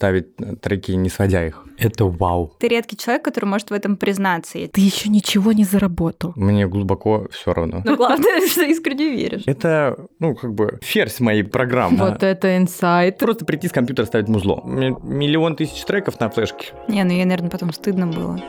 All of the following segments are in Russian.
ставить треки, не сводя их. Это вау. Ты редкий человек, который может в этом признаться. Ты еще ничего не заработал. Мне глубоко все равно. Но главное, что искренне веришь. Это, ну, как бы, ферзь моей программы. Вот это инсайт. Просто прийти с компьютера ставить музло. Миллион тысяч треков на флешке. Не, ну ей, наверное, потом стыдно было.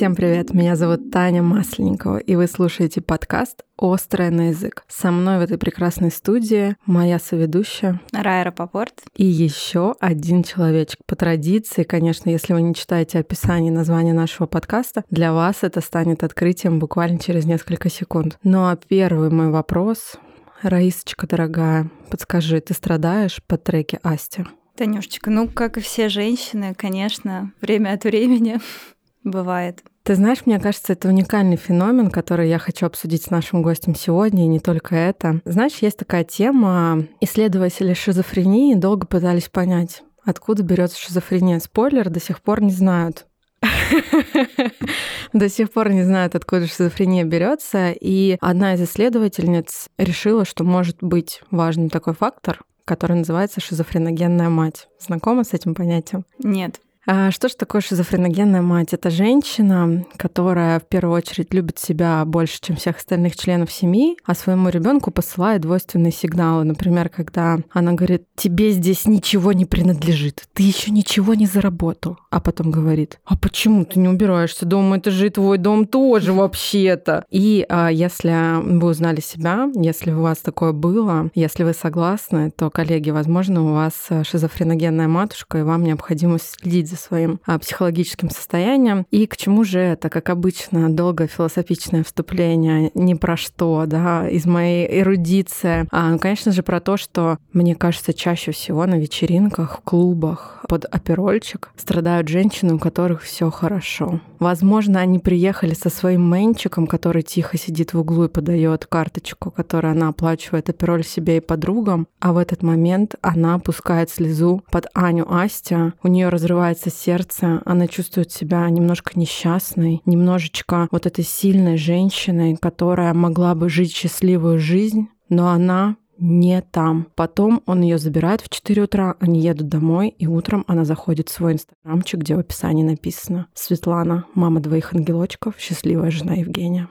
Всем привет, меня зовут Таня Масленникова, и вы слушаете подкаст «Острое на язык». Со мной в этой прекрасной студии моя соведущая Райра Попорт. И еще один человечек. По традиции, конечно, если вы не читаете описание названия нашего подкаста, для вас это станет открытием буквально через несколько секунд. Ну а первый мой вопрос Раисочка, дорогая, подскажи, ты страдаешь по треке Асти? Танюшечка, ну, как и все женщины, конечно, время от времени бывает. Ты знаешь, мне кажется, это уникальный феномен, который я хочу обсудить с нашим гостем сегодня, и не только это. Знаешь, есть такая тема, исследователи шизофрении долго пытались понять, откуда берется шизофрения. Спойлер, до сих пор не знают. До сих пор не знают, откуда шизофрения берется. И одна из исследовательниц решила, что может быть важным такой фактор, который называется шизофреногенная мать. Знакома с этим понятием? Нет. А что же такое шизофреногенная мать? Это женщина, которая в первую очередь любит себя больше, чем всех остальных членов семьи, а своему ребенку посылает двойственные сигналы. Например, когда она говорит, тебе здесь ничего не принадлежит, ты еще ничего не заработал. А потом говорит, а почему ты не убираешься дома? Это же и твой дом тоже вообще-то. И а, если вы узнали себя, если у вас такое было, если вы согласны, то, коллеги, возможно, у вас шизофреногенная матушка, и вам необходимо следить за своим а, психологическим состоянием. И к чему же это, как обычно, долгое философичное вступление, ни про что, да, из моей эрудиции. А, ну, конечно же, про то, что, мне кажется, чаще всего на вечеринках, в клубах под оперольчик страдают женщины, у которых все хорошо. Возможно, они приехали со своим мэнчиком, который тихо сидит в углу и подает карточку, которую она оплачивает опероль себе и подругам, а в этот момент она пускает слезу под Аню Астя, у нее разрывается сердце, она чувствует себя немножко несчастной, немножечко вот этой сильной женщиной, которая могла бы жить счастливую жизнь, но она не там. Потом он ее забирает в 4 утра, они едут домой, и утром она заходит в свой инстаграмчик, где в описании написано «Светлана, мама двоих ангелочков, счастливая жена Евгения».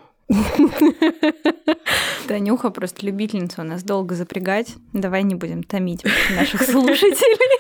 Танюха просто любительница у нас долго запрягать. Давай не будем томить наших слушателей.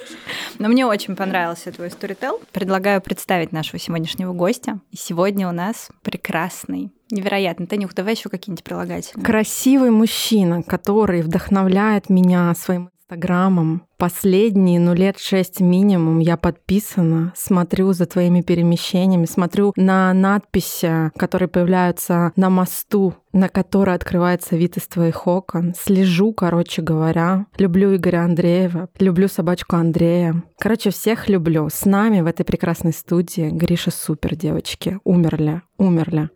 Но мне очень понравился твой сторител. Предлагаю представить нашего сегодняшнего гостя. И сегодня у нас прекрасный Невероятно. Танюх, давай еще какие-нибудь прилагательные. Красивый мужчина, который вдохновляет меня своим инстаграмом. Последние, ну, лет шесть минимум я подписана, смотрю за твоими перемещениями, смотрю на надписи, которые появляются на мосту, на который открывается вид из твоих окон. Слежу, короче говоря. Люблю Игоря Андреева, люблю собачку Андрея. Короче, всех люблю. С нами в этой прекрасной студии Гриша супер, девочки. Умерли, умерли.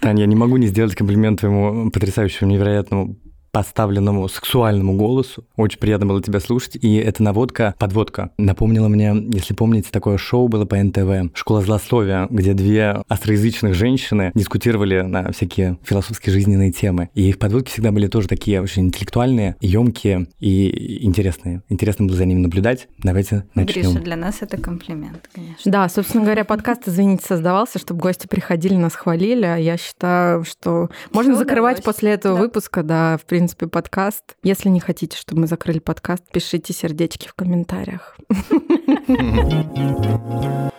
Таня, я не могу не сделать комплимент твоему потрясающему, невероятному поставленному сексуальному голосу. Очень приятно было тебя слушать. И эта наводка, подводка, напомнила мне, если помните, такое шоу было по НТВ «Школа злословия», где две остроязычных женщины дискутировали на всякие философские жизненные темы. И их подводки всегда были тоже такие очень интеллектуальные, емкие и интересные. Интересно было за ними наблюдать. Давайте начнем. Гриша, для нас это комплимент, конечно. Да, собственно говоря, подкаст, извините, создавался, чтобы гости приходили, нас хвалили. А я считаю, что можно Всё закрывать удалось. после этого да. выпуска, да, в принципе, принципе, подкаст. Если не хотите, чтобы мы закрыли подкаст, пишите сердечки в комментариях.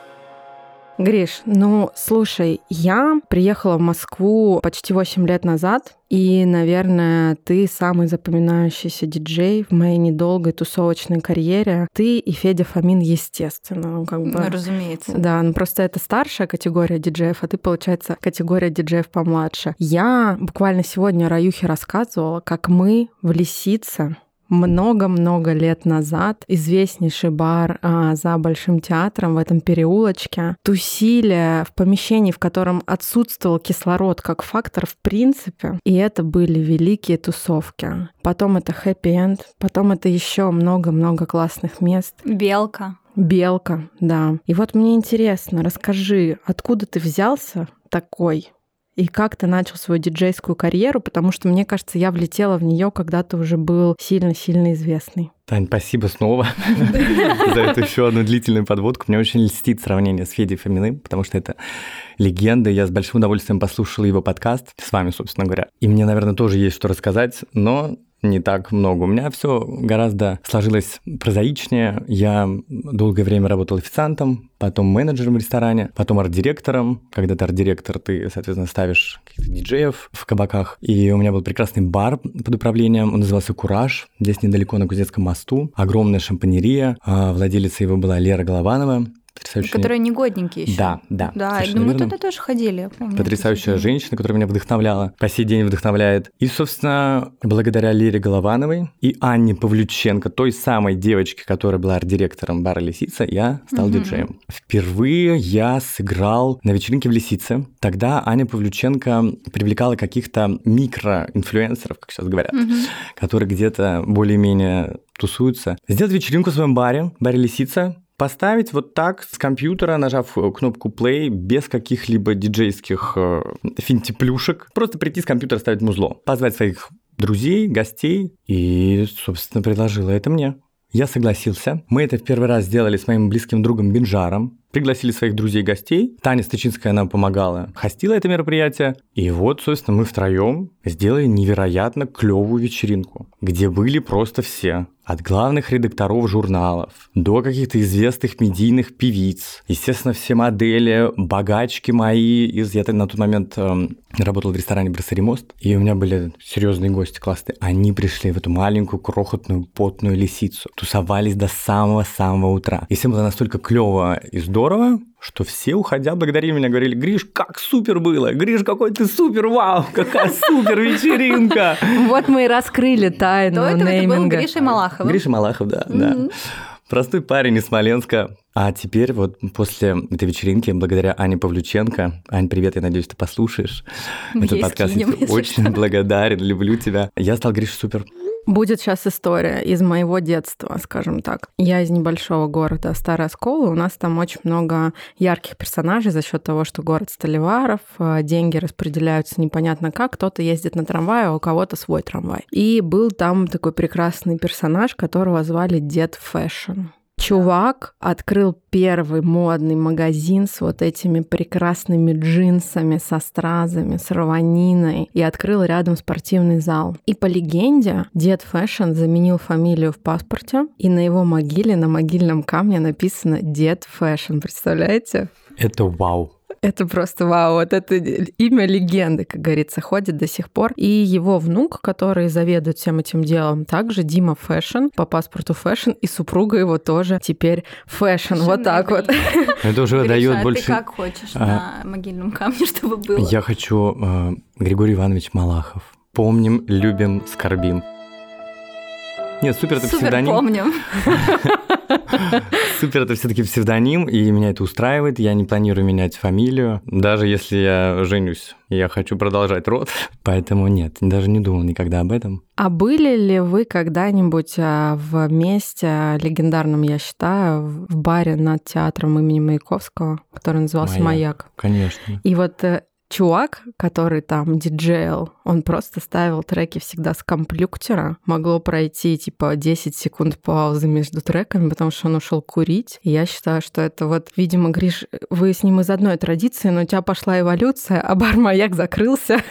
Гриш, ну слушай, я приехала в Москву почти 8 лет назад, и, наверное, ты самый запоминающийся диджей в моей недолгой тусовочной карьере. Ты и Федя Фомин, естественно. Ну, как бы, ну, разумеется. Да, ну просто это старшая категория диджеев, а ты, получается, категория диджеев помладше. Я буквально сегодня Раюхе рассказывала, как мы в Лисице много-много лет назад известнейший бар а, за Большим театром в этом переулочке тусили в помещении, в котором отсутствовал кислород как фактор в принципе. И это были великие тусовки. Потом это хэппи-энд, потом это еще много-много классных мест. Белка. Белка, да. И вот мне интересно, расскажи, откуда ты взялся такой и как ты начал свою диджейскую карьеру, потому что, мне кажется, я влетела в нее, когда ты уже был сильно-сильно известный. Тань, спасибо снова за эту еще одну длительную подводку. Мне очень льстит сравнение с Федей Фоминым, потому что это легенда. Я с большим удовольствием послушал его подкаст с вами, собственно говоря. И мне, наверное, тоже есть что рассказать, но не так много. У меня все гораздо сложилось прозаичнее. Я долгое время работал официантом, потом менеджером в ресторане, потом арт-директором. Когда ты арт-директор, ты, соответственно, ставишь каких-то диджеев в кабаках. И у меня был прекрасный бар под управлением, он назывался «Кураж», здесь недалеко на Кузнецком мосту. Огромная шампанерия, а владелица его была Лера Голованова. Потрясающая... Которые негодненькие еще. Да, да. Да, ну мы туда тоже ходили, я помню. Потрясающая женщина, которая меня вдохновляла, по сей день вдохновляет. И, собственно, благодаря Лере Головановой и Анне Павлюченко, той самой девочке, которая была арт-директором бара «Лисица», я стал угу. диджеем. Впервые я сыграл на вечеринке в «Лисице». Тогда Аня Павлюченко привлекала каких-то микроинфлюенсеров, как сейчас говорят, угу. которые где-то более-менее тусуются. Сделать вечеринку в своем баре, баре «Лисица», поставить вот так с компьютера, нажав кнопку play, без каких-либо диджейских э, финтиплюшек, просто прийти с компьютера ставить музло, позвать своих друзей, гостей и, собственно, предложила это мне. Я согласился. Мы это в первый раз сделали с моим близким другом Бинжаром. Пригласили своих друзей-гостей. Таня Стычинская нам помогала, хостила это мероприятие. И вот, собственно, мы втроем сделали невероятно клевую вечеринку, где были просто все. От главных редакторов журналов до каких-то известных медийных певиц. Естественно, все модели, богачки мои. Из, я на тот момент э, работал в ресторане «Брасари мост», и у меня были серьезные гости классные. Они пришли в эту маленькую, крохотную, потную лисицу. Тусовались до самого-самого утра. И всем было настолько клево и здорово, что все, уходя, благодарили меня, говорили, Гриш, как супер было! Гриш, какой ты супер! Вау! Какая супер вечеринка! Вот мы и раскрыли тайну До этого это был Гриша Малахов. Гриша Малахов, да, да. Простой парень из Смоленска. А теперь вот после этой вечеринки, благодаря Ане Павлюченко, Ань, привет, я надеюсь, ты послушаешь этот подкаст. Очень благодарен, люблю тебя. Я стал Гриша Супер. Будет сейчас история из моего детства, скажем так. Я из небольшого города Старого Оскола. У нас там очень много ярких персонажей за счет того, что город сталеваров, э, деньги распределяются непонятно как. Кто-то ездит на трамвае, а у кого-то свой трамвай. И был там такой прекрасный персонаж, которого звали Дед Фэшн. Чувак открыл первый модный магазин с вот этими прекрасными джинсами, со стразами, с рваниной и открыл рядом спортивный зал. И по легенде, дед Фэшн заменил фамилию в паспорте, и на его могиле, на могильном камне написано «Дед Фэшн». Представляете? Это вау. Это просто вау, вот это имя легенды, как говорится, ходит до сих пор. И его внук, который заведует всем этим делом, также Дима Фэшн, по паспорту Фэшн, и супруга его тоже теперь Фэшн, вот так вот. Это уже дает больше... ты как хочешь а. на могильном камне, чтобы было? Я хочу э, Григорий Иванович Малахов. Помним, любим, скорбим. Нет, супер это супер псевдоним. помним. Супер это все-таки псевдоним, и меня это устраивает. Я не планирую менять фамилию. Даже если я женюсь, я хочу продолжать род. Поэтому нет, даже не думал никогда об этом. А были ли вы когда-нибудь а, в месте легендарном, я считаю, в баре над театром имени Маяковского, который назывался «Маяк»? Маяк. Конечно. И вот э, чувак, который там диджейл, он просто ставил треки всегда с комплюктера. Могло пройти типа 10 секунд паузы между треками, потому что он ушел курить. И я считаю, что это вот, видимо, Гриш, вы с ним из одной традиции, но у тебя пошла эволюция, а бар маяк закрылся.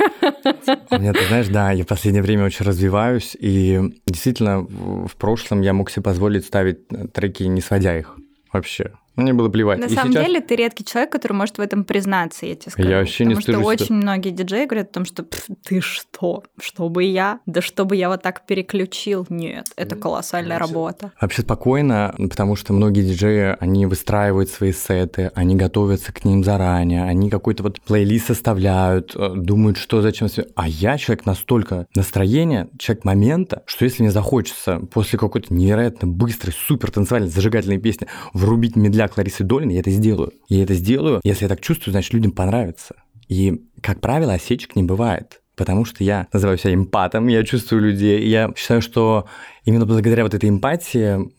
Нет, ты знаешь, да, я в последнее время очень развиваюсь, и действительно в прошлом я мог себе позволить ставить треки, не сводя их вообще. Мне было плевать. На и самом сейчас... деле ты редкий человек, который может в этом признаться, я тебе скажу. Я вообще не Потому что очень многие диджеи говорят о том, что ты что? Чтобы я? Да чтобы я вот так переключил? Нет, это колоссальная вообще... работа. Вообще спокойно, потому что многие диджеи, они выстраивают свои сеты, они готовятся к ним заранее, они какой-то вот плейлист составляют, э, думают, что зачем. А я человек настолько настроения, человек момента, что если мне захочется после какой-то невероятно быстрой, супер танцевальной, зажигательной песни врубить медляк как Ларисы Долиной, я это сделаю. Я это сделаю, если я так чувствую, значит, людям понравится. И, как правило, осечек не бывает потому что я называю себя эмпатом, я чувствую людей, я считаю, что именно благодаря вот этой эмпатии,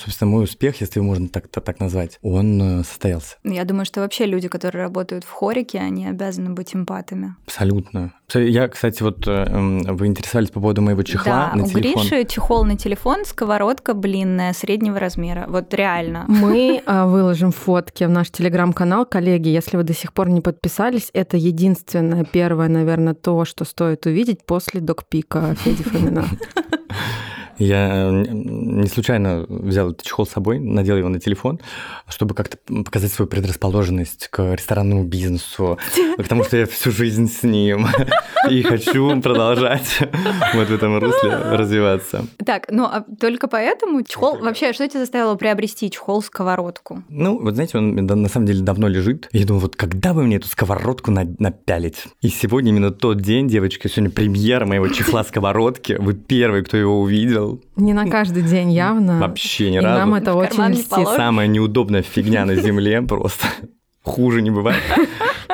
собственно, мой успех, если его можно так, так назвать, он э, состоялся. Я думаю, что вообще люди, которые работают в хорике, они обязаны быть эмпатами. Абсолютно. Я, кстати, вот э, вы интересовались по поводу моего чехла да, на у телефон. Гриши чехол на телефон, сковородка блинная, среднего размера. Вот реально. Мы а, выложим фотки в наш телеграм-канал. Коллеги, если вы до сих пор не подписались, это единственное, первое, наверное, то, что стоит увидеть после докпика Феди Фомина. Я не случайно взял этот чехол с собой, надел его на телефон, чтобы как-то показать свою предрасположенность к ресторанному бизнесу, потому что я всю жизнь с ним и хочу продолжать вот в этом русле развиваться. Так, ну а только поэтому чехол... Вообще, что тебя заставило приобрести чехол-сковородку? Ну, вот знаете, он на самом деле давно лежит. Я думаю, вот когда бы мне эту сковородку напялить? И сегодня именно тот день, девочки, сегодня премьера моего чехла-сковородки. Вы первый, кто его увидел. Не на каждый день явно. Вообще ни и разу. нам это очень льстит. Самая неудобная фигня на земле просто. Хуже не бывает.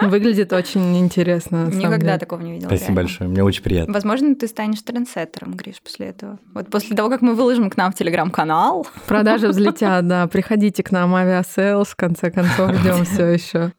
Выглядит очень интересно. Никогда такого не видела. Спасибо большое, мне очень приятно. Возможно, ты станешь трендсеттером, Гриш, после этого. Вот после того, как мы выложим к нам в телеграм-канал. Продажи взлетят, да. Приходите к нам, Aviasales, в конце концов, ждем все еще.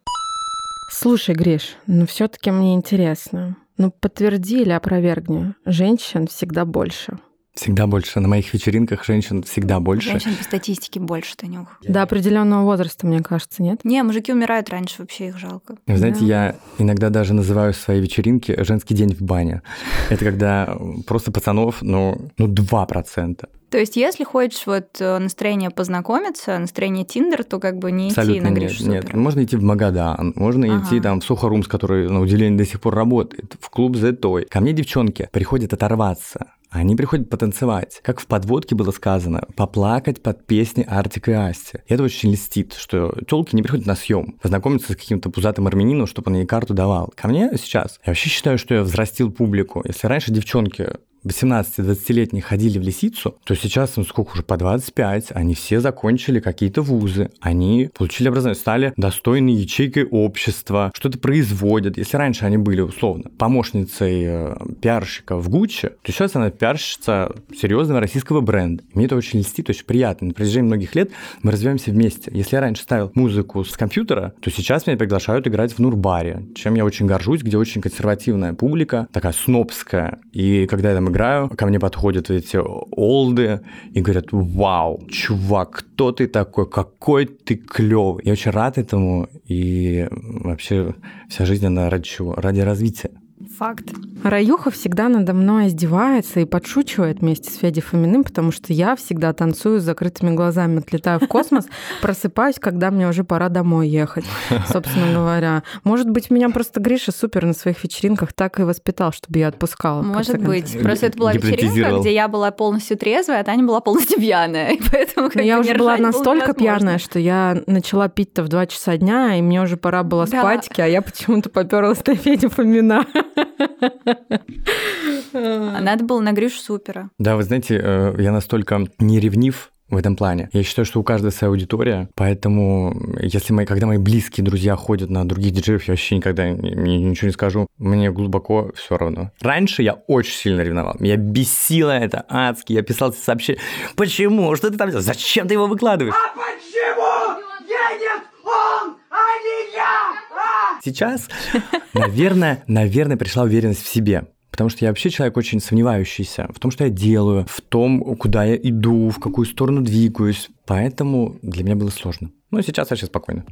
Слушай, Гриш, ну все-таки мне интересно. Ну, подтверди или опровергни, женщин всегда больше. Всегда больше. На моих вечеринках женщин всегда больше. Женщин по статистике больше, Танюх. До определенного возраста, мне кажется, нет? Не, мужики умирают раньше, вообще их жалко. Вы знаете, да. я иногда даже называю свои вечеринки «женский день в бане». Это когда просто пацанов, ну, ну 2%. То есть, если хочешь вот э, настроение познакомиться, настроение Тиндер, то как бы не Абсолютно идти на Гриш нет, нет, можно идти в Магадан, можно ага. идти там в Сухорумс, который на удивление до сих пор работает, в клуб The Toy. Ко мне девчонки приходят оторваться, они приходят потанцевать, как в подводке было сказано, поплакать под песни Артик и Асти. И это очень льстит, что телки не приходят на съем, познакомиться с каким-то пузатым армянином, чтобы он ей карту давал. Ко мне сейчас, я вообще считаю, что я взрастил публику. Если раньше девчонки 18-20-летние ходили в лисицу, то сейчас им сколько уже, по 25, они все закончили какие-то вузы, они получили образование, стали достойной ячейкой общества, что-то производят. Если раньше они были, условно, помощницей э, пиарщика в Гуччи, то сейчас она пиарщица серьезного российского бренда. Мне это очень льстит, очень приятно. На протяжении многих лет мы развиваемся вместе. Если я раньше ставил музыку с компьютера, то сейчас меня приглашают играть в Нурбаре, чем я очень горжусь, где очень консервативная публика, такая снобская. И когда я там играю, ко мне подходят эти олды и говорят, вау, чувак, кто ты такой, какой ты клевый. Я очень рад этому, и вообще вся жизнь, она ради чего? Ради развития. Факт. Раюха всегда надо мной издевается и подшучивает вместе с Федей Фоминым, потому что я всегда танцую с закрытыми глазами, отлетаю в космос, просыпаюсь, когда мне уже пора домой ехать, собственно говоря. Может быть, меня просто Гриша супер на своих вечеринках так и воспитал, чтобы я отпускала. Может быть. Просто это была вечеринка, где я была полностью трезвая, а Таня была полностью пьяная. И поэтому Но я уже была настолько пьяная, что я начала пить-то в 2 часа дня, и мне уже пора было спать, а я почему-то поперлась на Федю Фомина. А Надо было на Гришу супера. Да, вы знаете, э, я настолько не ревнив в этом плане. Я считаю, что у каждого своя аудитория, поэтому если мои, когда мои близкие друзья ходят на других диджеев, я вообще никогда ни- ни- ничего не скажу. Мне глубоко все равно. Раньше я очень сильно ревновал. Меня бесило это адски. Я писал сообщения. Почему? Что ты там делаешь? Зачем ты его выкладываешь? Почему едет он, а не я? А? Сейчас, наверное, наверное, пришла уверенность в себе. Потому что я вообще человек очень сомневающийся в том, что я делаю, в том, куда я иду, в какую сторону двигаюсь. Поэтому для меня было сложно. Но сейчас вообще спокойно.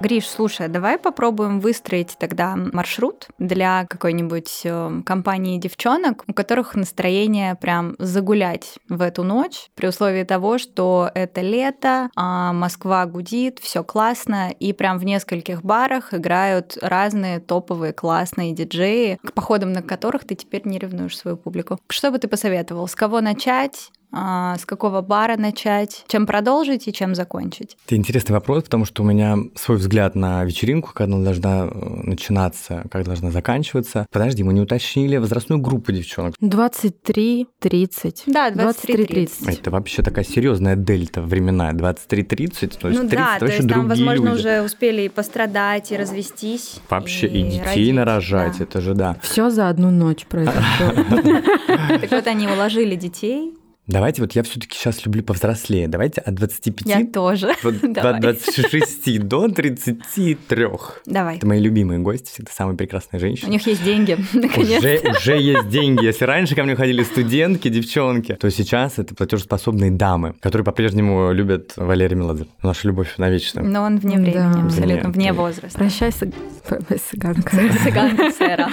Гриш, слушай, давай попробуем выстроить тогда маршрут для какой-нибудь э, компании девчонок, у которых настроение прям загулять в эту ночь, при условии того, что это лето, а Москва гудит, все классно, и прям в нескольких барах играют разные топовые классные диджеи, к походам на которых ты теперь не ревнуешь свою публику. Что бы ты посоветовал? С кого начать? А, с какого бара начать? Чем продолжить и чем закончить? Это интересный вопрос, потому что у меня свой взгляд на вечеринку, как она должна э, начинаться, как должна заканчиваться. Подожди, мы не уточнили возрастную группу девчонок. 23-30. Да, 23-30. Это вообще такая серьезная дельта временная. 23-30, то есть ну 30 да, это то есть там, возможно, люди. уже успели и пострадать, и развестись. Вообще и, детей родить, нарожать, да. это же да. Все за одну ночь произошло. Так вот они уложили детей. Давайте вот я все-таки сейчас люблю повзрослее. Давайте от 25 Я тоже. вот Давай. от 26 до 33. Давай. Это мои любимые гости, всегда самые прекрасные У женщины. них есть деньги, наконец. Уже, уже есть деньги. Если раньше ко мне ходили студентки, девчонки, то сейчас это платежеспособные дамы, которые по-прежнему любят Валерия Меладзе. Наша любовь навечно. Но он вне времени, Да. абсолютно Вне. вне возраста. Прощай, цы- цыганка. Цыганка сэра.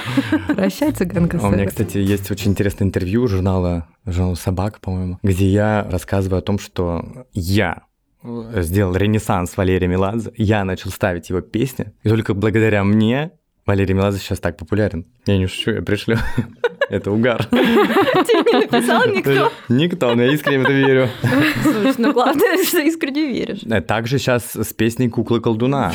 Прощай, цыганка. А У меня, Сэра. кстати, есть очень интересное интервью журнала журнал «Собак», по-моему, где я рассказываю о том, что я э, сделал ренессанс Валерия Меладзе, я начал ставить его песни, и только благодаря мне Валерий Меладзе сейчас так популярен. Я не шучу, я пришлю. Это угар. Тебе не написал никто? Никто, но я искренне в это верю. Слушай, ну главное, что искренне веришь. Э, Также сейчас с песней «Куклы колдуна».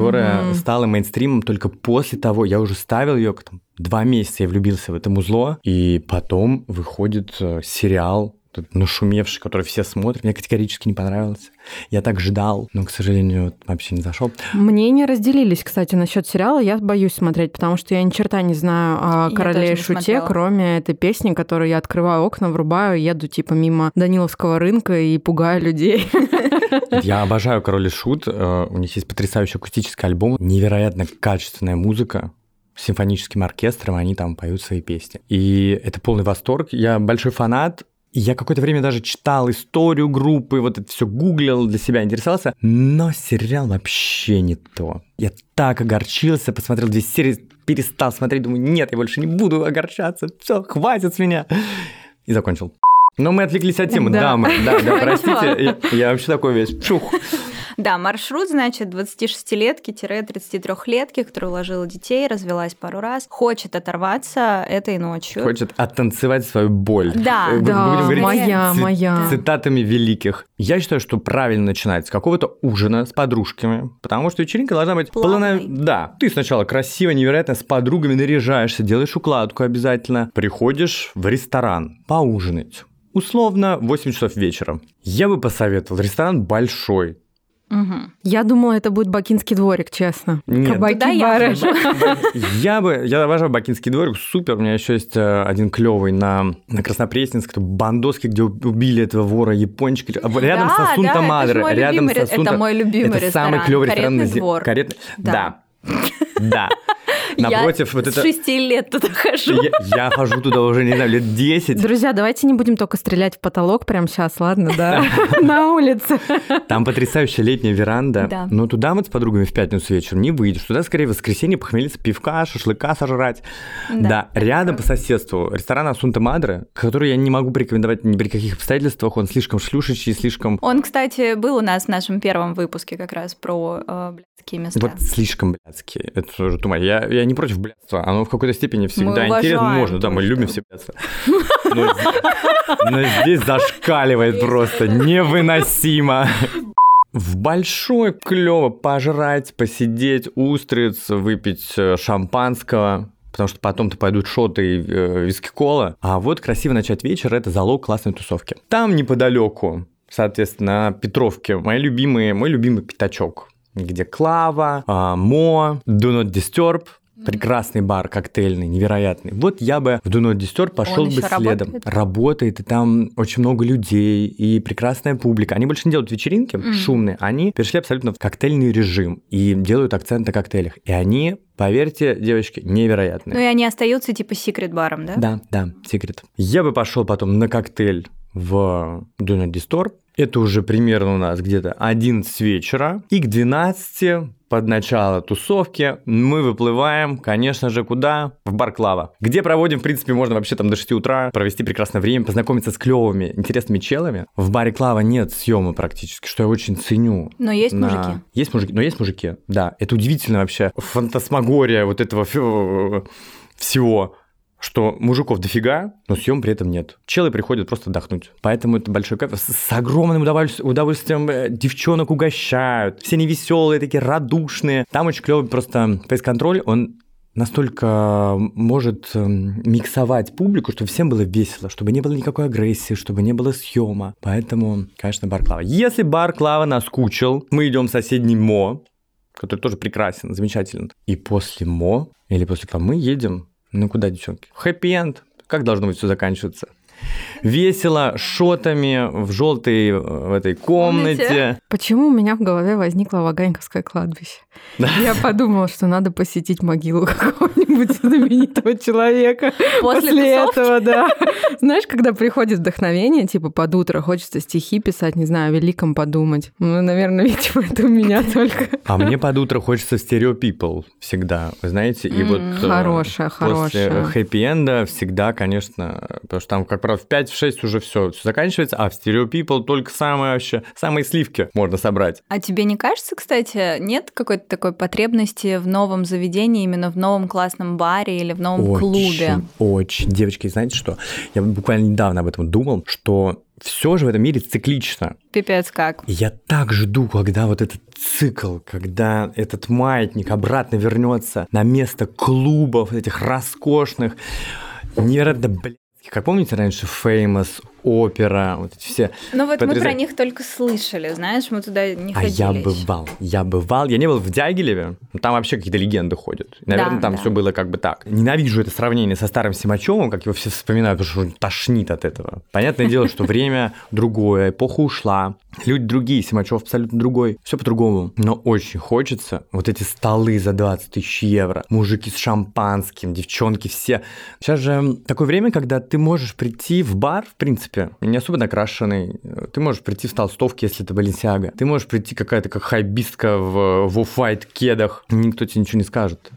Которая стала мейнстримом только после того, я уже ставил ее там, два месяца, я влюбился в это музло, и потом выходит э, сериал нашумевший, который все смотрят, мне категорически не понравился. Я так ждал, но, к сожалению, вообще не зашел. Мнения разделились, кстати, насчет сериала. Я боюсь смотреть, потому что я ни черта не знаю о короле и шуте, смотрела. кроме этой песни, которую я открываю окна, врубаю, еду типа мимо Даниловского рынка и пугаю людей. Я обожаю Король и Шут, э, у них есть потрясающий акустический альбом, невероятно качественная музыка, с симфоническим оркестром, они там поют свои песни. И это полный восторг. Я большой фанат, я какое-то время даже читал историю группы, вот это все гуглил, для себя интересовался, но сериал вообще не то. Я так огорчился, посмотрел две серии, перестал смотреть, думаю, нет, я больше не буду огорчаться, все, хватит с меня. И закончил. Но мы отвлеклись от темы, Да. Да, да, Поняла. простите, я, я вообще такой весь чух. Да, маршрут, значит, 26-летки-33-летки, которая уложила детей, развелась пару раз, хочет оторваться этой ночью. Хочет оттанцевать свою боль. Да. Э, Да, будем говорить моя, ци- моя. Цитатами великих. Я считаю, что правильно начинать с какого-то ужина с подружками, потому что вечеринка должна быть Плавной. полная... Да, ты сначала красиво, невероятно с подругами наряжаешься, делаешь укладку обязательно, приходишь в ресторан поужинать. Условно 8 часов вечера. Я бы посоветовал. Ресторан большой. Мгм. Я думала, это будет Бакинский дворик, честно. Нет. Кабаки, Туда я бары. Я бы, я обожаю Бакинский дворик, супер. У меня еще есть э, один клевый на, на Краснопресненск, это Бандоски, где уб- убили этого вора япончика. А Рядом Да, со да, Сунта это ж Мадре. мой Рядом любимый со ре- Сунта- это мой любимый Это самый ресторан. клевый ресторан Каретный двор. Каретный- Да. Да. Да. Напротив, я вот с это... шести лет туда хожу. Я, я хожу туда уже, не знаю, лет 10. Друзья, давайте не будем только стрелять в потолок прямо сейчас, ладно, да? На улице. Там потрясающая летняя веранда. Да. Но туда вот с подругами в пятницу вечером не выйдешь. Туда скорее в воскресенье похмелиться, пивка, шашлыка сожрать. Да. Рядом по соседству ресторан Асунта Мадре, который я не могу порекомендовать ни при каких обстоятельствах. Он слишком шлюшечий, слишком... Он, кстати, был у нас в нашем первом выпуске как раз про э, блядские места. Вот слишком блядский. Это уже тума. Я, я не против блядства. Оно в какой-то степени всегда интересно. Можно, да, мы любим все блядство. Но, но здесь зашкаливает просто. Невыносимо. В большой клево пожрать, посидеть, устриц, выпить э, шампанского, потому что потом-то пойдут шоты и э, виски-кола. А вот красиво начать вечер – это залог классной тусовки. Там неподалеку, соответственно, на Петровке, мои любимые, мой любимый пятачок, где Клава, а, Мо, Do Not Disturb, Прекрасный бар, коктейльный, невероятный. Вот я бы в Do Not Disturb пошел бы следом. работает? Работает, и там очень много людей, и прекрасная публика. Они больше не делают вечеринки шумные, они перешли абсолютно в коктейльный режим и делают акцент на коктейлях. И они, поверьте, девочки, невероятные. Ну и они остаются типа секрет-баром, да? Да, да, секрет. Я бы пошел потом на коктейль в Do Not Disturb. Это уже примерно у нас где-то 11 вечера. И к 12 под начало тусовки мы выплываем, конечно же, куда? В бар Клава. Где проводим, в принципе, можно вообще там до 6 утра провести прекрасное время, познакомиться с клевыми, интересными челами. В баре Клава нет съема практически, что я очень ценю. Но есть На- мужики. Есть мужики, но есть мужики, да. Это удивительно вообще. Фантасмагория вот этого всего, что мужиков дофига, но съем при этом нет. Челы приходят просто отдохнуть. Поэтому это большой кайф. С, огромным удовольствием, э, девчонок угощают. Все они веселые, такие радушные. Там очень клевый просто фейс-контроль. Он настолько может эм, миксовать публику, чтобы всем было весело, чтобы не было никакой агрессии, чтобы не было съема. Поэтому, конечно, бар. Если бар Клава наскучил, мы идем в соседний МО, который тоже прекрасен, замечателен. И после МО или после Клава мы едем ну куда, девчонки? Хэппи-энд. Как должно быть все заканчиваться? Весело, шотами в желтой в этой комнате. Комнате. Почему у меня в голове возникло Ваганьковское кладбище? Я подумала, что надо посетить могилу какого-нибудь знаменитого человека. После этого, да. Знаешь, когда приходит вдохновение, типа под утро хочется стихи писать, не знаю, о великом подумать. Ну, наверное, видимо, это у меня только. А мне под утро хочется стерео people всегда, вы знаете, и вот э, Хорошая, после хорошая. хэппи-энда всегда, конечно, потому что там, как правило, в 5-6 уже все, все заканчивается, а в стерео people только самые вообще, самые сливки можно собрать. А тебе не кажется, кстати, нет какой-то такой потребности в новом заведении, именно в новом классном баре или в новом клубе? Очень, очень. Девочки, знаете что? Я буквально недавно об этом думал, что все же в этом мире циклично. Пипец как. Я так жду, когда вот этот цикл, когда этот маятник обратно вернется на место клубов этих роскошных, невероятно блядских. Как помните раньше Famous, Опера, вот эти все. Ну вот мы потряса- про них только слышали, знаешь, мы туда не А ходили. я ещё. бывал, я бывал. Я не был в Дягилеве, там вообще какие-то легенды ходят. Наверное, Да, там да. все было как бы так. Ненавижу это сравнение со старым Симачевым, как его все вспоминают, потому что тошнит от этого. Понятное дело, что время другое, эпоха ушла, люди другие, Симачев абсолютно другой, все по-другому. Но очень хочется вот эти столы за 20 тысяч евро, мужики с шампанским, девчонки все. Сейчас же такое время, когда ты можешь прийти в бар, в принципе, не особо накрашенный, ты можешь прийти в толстовке, если это Баленсиага, ты можешь прийти какая-то как хайбистка в, в оффайт кедах, никто тебе ничего не скажет.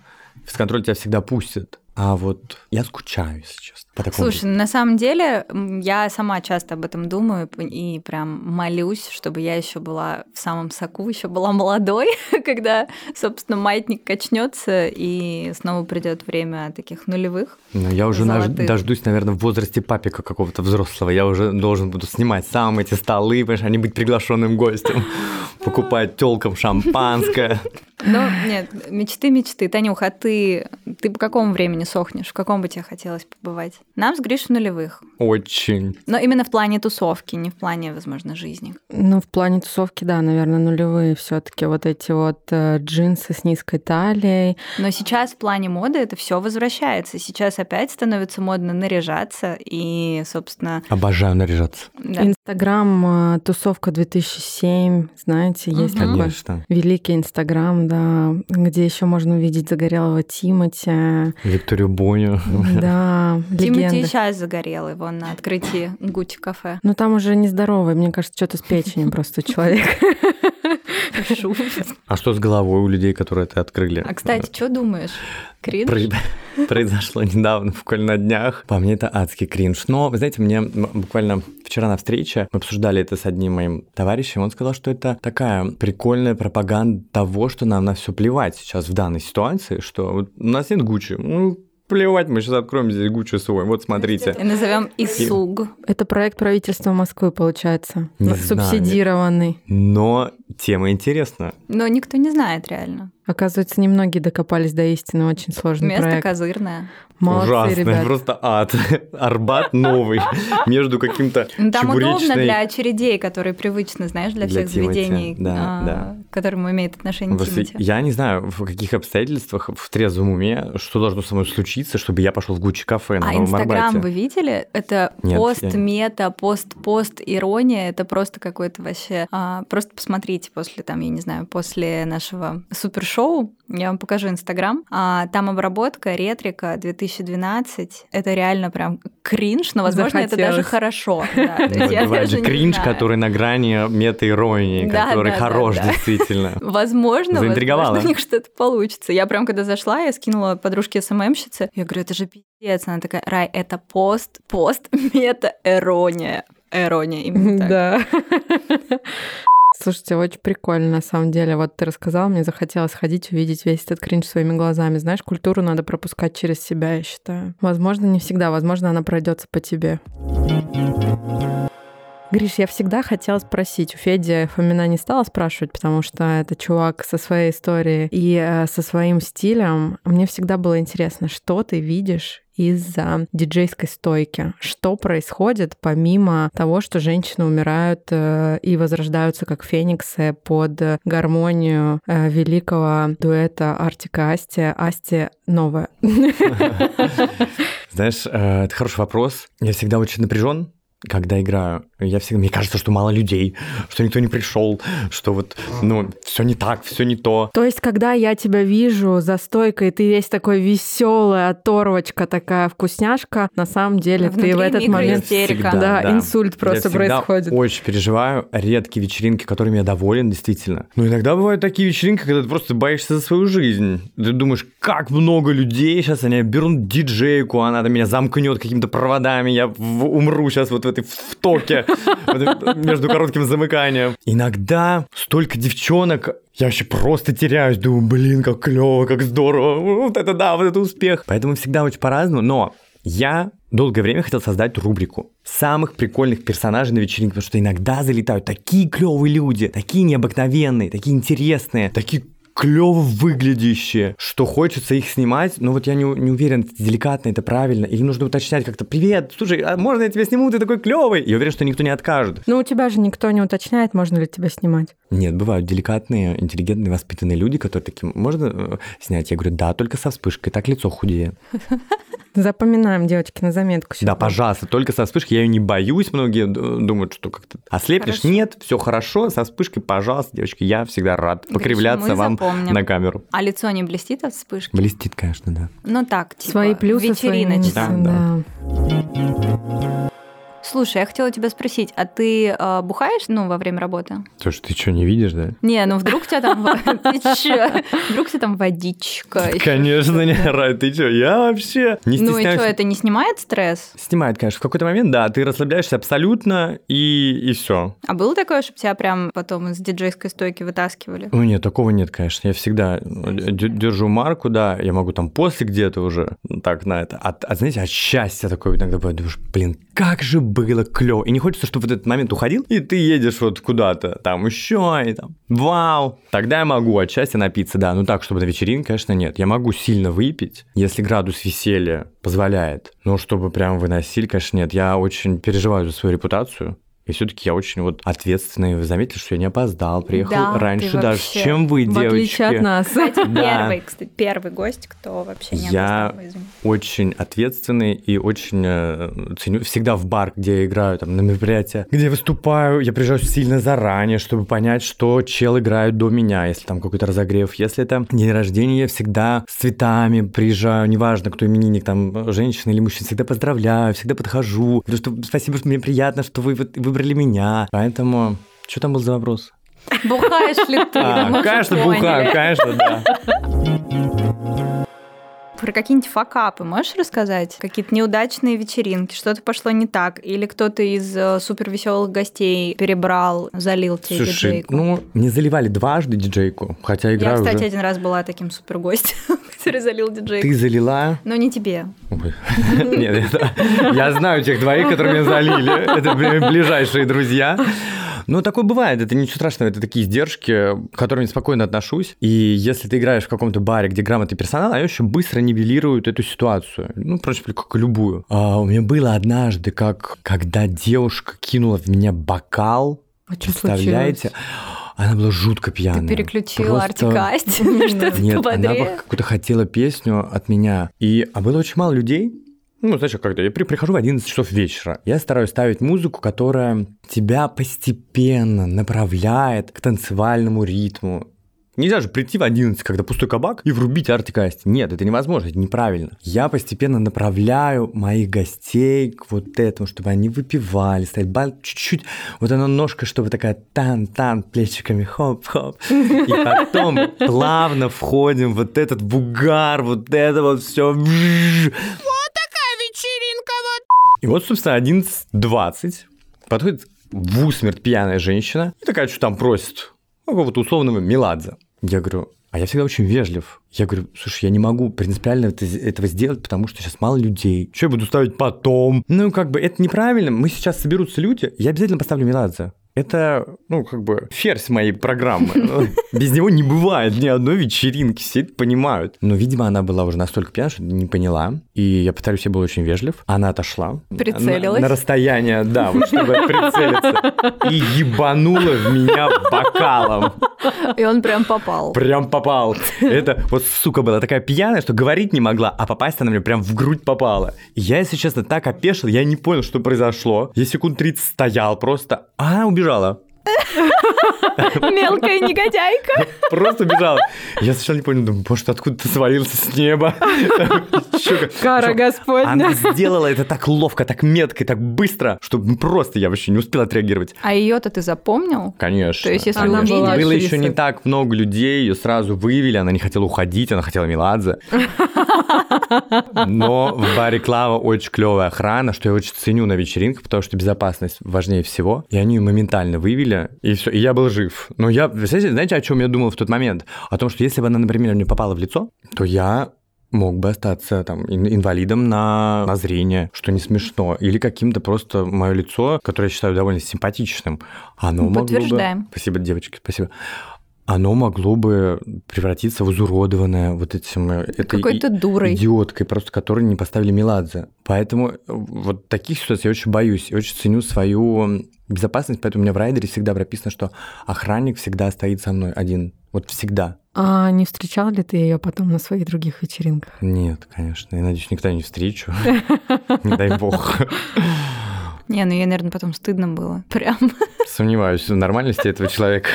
Физконтроль тебя всегда пустит. А вот я скучаю, если честно. По такому Слушай, на самом деле я сама часто об этом думаю и прям молюсь, чтобы я еще была в самом соку, еще была молодой, когда, собственно, маятник качнется и снова придет время таких нулевых. Ну, я уже Золотых. дождусь, наверное, в возрасте папика какого-то взрослого. Я уже должен буду снимать сам эти столы, понимаешь, а не быть приглашенным гостем, покупать телкам шампанское. Но нет, мечты, мечты. Танюх, а ты, ты по какому времени сохнешь? В каком бы тебе хотелось побывать? Нам с Гриш в нулевых. Очень. Но именно в плане тусовки, не в плане, возможно, жизни. Ну, в плане тусовки, да, наверное, нулевые все таки Вот эти вот э, джинсы с низкой талией. Но сейчас в плане моды это все возвращается. Сейчас опять становится модно наряжаться и, собственно, Обожаю наряжаться. да. Инстаграм, э, тусовка 2007, знаете, есть Мгм. такой Конечно. великий Инстаграм, да, где еще можно увидеть загорелого Тимати. Викторию Боню. Да, Тимати легенда. сейчас загорел его на открытии Гути кафе. Но там уже нездоровый, мне кажется, что-то с печенью просто у человека. А что с головой у людей, которые это открыли? А, кстати, что думаешь? Кринж? Про- Произошло недавно, буквально на днях. По мне это адский кринж. Но, вы знаете, мне буквально вчера на встрече мы обсуждали это с одним моим товарищем. Он сказал, что это такая прикольная пропаганда того, что нам на все плевать сейчас в данной ситуации, что вот у нас нет Гуччи. Ну, плевать, мы сейчас откроем здесь Гуччи свой. Вот смотрите. И назовем Исуг. Это проект правительства Москвы, получается. Не знаю. Субсидированный. Но тема интересна. Но никто не знает реально. Оказывается, немногие докопались до истины. Очень сложный Место проект. козырное. Молодцы, Ужасно, ребят. просто ад. Арбат новый между каким-то Ну, Там удобно для очередей, которые привычны, знаешь, для всех заведений, а, к которым имеет отношение Тимати. я не знаю, в каких обстоятельствах, в трезвом уме, что должно со мной случиться, чтобы я пошел в Гуччи кафе на А Инстаграм вы видели? Это Нет, пост я- мета, пост пост ирония. Это просто какой-то вообще. а, просто посмотрите после там, я не знаю, после нашего супершоу. Я вам покажу Инстаграм. А, там обработка ретрика 2012. Это реально прям кринж, но возможно это даже хорошо. Да, Ну, я Бывает же кринж, который на грани мета-иронии, Да, который да, хорош да. действительно. Возможно, возможно, у них что-то получится. Я прям когда зашла, я скинула подружке СММщице, я говорю, это же пиздец. Она такая, Рай, это пост, пост, мета-эрония. Эрония, именно так. Да. Слушайте, очень прикольно, на самом деле. Вот ты рассказал, мне захотелось ходить, увидеть весь этот кринж своими глазами. Знаешь, культуру надо пропускать через себя, я считаю. Возможно, не всегда, возможно, она пройдется по тебе. Гриш, я всегда хотела спросить. У Феди Фомина не стала спрашивать, потому что это чувак со своей историей и э, со своим стилем. Мне всегда было интересно, что ты видишь из-за диджейской стойки. Что происходит помимо того, что женщины умирают э, и возрождаются как фениксы под гармонию э, великого дуэта Артика Асти, Асти новая. Знаешь, это хороший вопрос. Я всегда очень напряжен, когда играю, я всегда, мне кажется, что мало людей, что никто не пришел, что вот, ну, все не так, все не то. То есть, когда я тебя вижу за стойкой, ты весь такой веселый, оторвочка такая вкусняшка, на самом деле Внутри ты в этот момент микроистерика. да, инсульт просто я всегда происходит. очень переживаю. Редкие вечеринки, которыми я доволен, действительно. Но иногда бывают такие вечеринки, когда ты просто боишься за свою жизнь. Ты думаешь, как много людей сейчас, они берут диджейку, она там меня замкнет какими-то проводами, я умру сейчас вот в этой в токе между коротким замыканием. Иногда столько девчонок, я вообще просто теряюсь, думаю, блин, как клево, как здорово, вот это да, вот это успех. Поэтому всегда очень по-разному, но я долгое время хотел создать рубрику самых прикольных персонажей на вечеринке, потому что иногда залетают такие клевые люди, такие необыкновенные, такие интересные, такие клево выглядящие, что хочется их снимать, но вот я не, не уверен, деликатно, это правильно, или нужно уточнять как-то, привет, слушай, а можно я тебя сниму, ты такой клевый? Я уверен, что никто не откажет. Ну, у тебя же никто не уточняет, можно ли тебя снимать. Нет, бывают деликатные, интеллигентные, воспитанные люди, которые такие, можно э, снять? Я говорю, да, только со вспышкой, так лицо худее. Запоминаем, девочки, на заметку. Да, пожалуйста, только со вспышкой, я ее не боюсь, многие думают, что как-то ослепнешь. Хорошо. Нет, все хорошо, со вспышкой, пожалуйста, девочки, я всегда рад покривляться вам запомним. на камеру. А лицо не блестит от вспышки? Блестит, конечно, да. Ну так, типа, Свои плюсы, свои минусы. вечериночка. Да, да. Слушай, я хотела тебя спросить, а ты э, бухаешь, ну, во время работы? Слушай, ты что, не видишь, да? Не, ну вдруг тебя там... Вдруг тебя там водичка. Конечно, не, Рай, ты что, я вообще не Ну и что, это не снимает стресс? Снимает, конечно, в какой-то момент, да, ты расслабляешься абсолютно, и, и все. А было такое, чтобы тебя прям потом из диджейской стойки вытаскивали? Ну нет, такого нет, конечно. Я всегда держу марку, да, я могу там после где-то уже так на это. От, от, знаете, от счастья такое иногда бывает, думаешь, блин, как же было клево. И не хочется, чтобы в этот момент уходил, и ты едешь вот куда-то, там еще, и там, вау. Тогда я могу от счастья напиться, да. Ну так, чтобы на вечеринке, конечно, нет. Я могу сильно выпить, если градус веселья позволяет. Но чтобы прям выносили, конечно, нет. Я очень переживаю за свою репутацию. И все-таки я очень вот ответственный. Вы заметили, что я не опоздал, приехал Да, раньше даже, вообще. чем вы, В девочки. отличие от нас. Кстати, Да. первый, кстати, первый гость, кто вообще не Я опоздал, извини. очень ответственный и очень э, ценю. Всегда в бар, где я играю, там, на мероприятия, где я выступаю, я приезжаю сильно заранее, чтобы понять, что чел играет до меня, если там какой-то разогрев. Если это день рождения, я всегда с цветами приезжаю, неважно, кто именинник, там, женщина или мужчина, всегда поздравляю, всегда подхожу. Говорю, что спасибо, что мне приятно, что вы вот выбрали меня. Поэтому, что там был за вопрос? Бухаешь ли ты? А, конечно, бухаю, конечно, да. Про какие-нибудь факапы можешь рассказать? Какие-то неудачные вечеринки, что-то пошло не так, или кто-то из супер веселых гостей перебрал, залил тебе Слушай, диджейку? ну, мне заливали дважды диджейку, хотя Я, играю кстати, уже. один раз была таким супер гостем, который залил диджейку. Ты залила? Но не тебе. Ой. Нет, это- я знаю тех двоих, которые меня залили. Это бли- ближайшие друзья. Ну, такое бывает, это ничего страшного, это такие издержки, к которым я спокойно отношусь. И если ты играешь в каком-то баре, где грамотный персонал, они очень быстро нивелируют эту ситуацию. Ну, впрочем, как любую. А, у меня было однажды, как когда девушка кинула в меня бокал. А Представляете? Она была жутко пьяная. Ты переключила Просто- Артикасть на что-то Нет, она какую-то хотела песню от меня. И, а было очень мало людей. Ну, знаешь, когда я при- прихожу в 11 часов вечера, я стараюсь ставить музыку, которая тебя постепенно направляет к танцевальному ритму. Нельзя же прийти в 11, когда пустой кабак, и врубить артикасть. Нет, это невозможно, это неправильно. Я постепенно направляю моих гостей к вот этому, чтобы они выпивали, ставить бал чуть-чуть. Вот она ножка, чтобы такая тан-тан, плечиками хоп-хоп. И потом плавно входим вот этот бугар, вот это вот все. И вот, собственно, 11.20 подходит в усмерть пьяная женщина, и такая, что там просит, какого-то условного Меладзе. Я говорю, а я всегда очень вежлив. Я говорю, слушай, я не могу принципиально это- этого сделать, потому что сейчас мало людей. Что я буду ставить потом? Ну, как бы, это неправильно. Мы сейчас соберутся люди, я обязательно поставлю Меладзе. Это, ну, как бы, ферзь моей программы. Без него не бывает ни одной вечеринки, все это понимают. Но, видимо, она была уже настолько пьяна, что не поняла. И я повторюсь, я был очень вежлив. Она отошла. Прицелилась. На, на расстояние, да, вот чтобы прицелиться. И ебанула в меня бокалом. И он прям попал. Прям попал. Это вот, сука, была такая пьяная, что говорить не могла, а попасть она мне прям в грудь попала. И я, если честно, так опешил, я не понял, что произошло. Я секунд 30 стоял просто, она убежала. Мелкая негодяйка. Просто убежала. Я сначала не понял, думаю, может, откуда ты свалился с неба? Кара Господня. Она сделала это так ловко, так метко, и так быстро, что просто я вообще не успел отреагировать. А ее-то ты запомнил? Конечно. То есть, если Она была Было еще не так много людей, ее сразу выявили, она не хотела уходить, она хотела Меладзе. Но в баре Клава очень клевая охрана, что я очень ценю на вечеринках, потому что безопасность важнее всего. И они ее моментально вывели, и все, и я был жив. Но я, знаете, о чем я думал в тот момент? О том, что если бы она, например, мне попала в лицо, то я мог бы остаться там ин- инвалидом на, на зрение, что не смешно, или каким-то просто мое лицо, которое я считаю довольно симпатичным, оно могло бы... Подтверждаем. Спасибо, девочки, спасибо. Оно могло бы превратиться в изуродованное вот этим... э, этой Какой-то и- дурой. Идиоткой, просто которой не поставили Меладзе. Поэтому э, вот таких ситуаций я очень боюсь и очень ценю свою безопасность, поэтому у меня в райдере всегда прописано, что охранник всегда стоит со мной один. Вот всегда. А не встречал ли ты ее потом на своих других вечеринках? Нет, конечно. Я надеюсь, никогда не встречу. Не дай бог. Не, ну ей, наверное, потом стыдно было. Прям. Сомневаюсь в нормальности этого человека.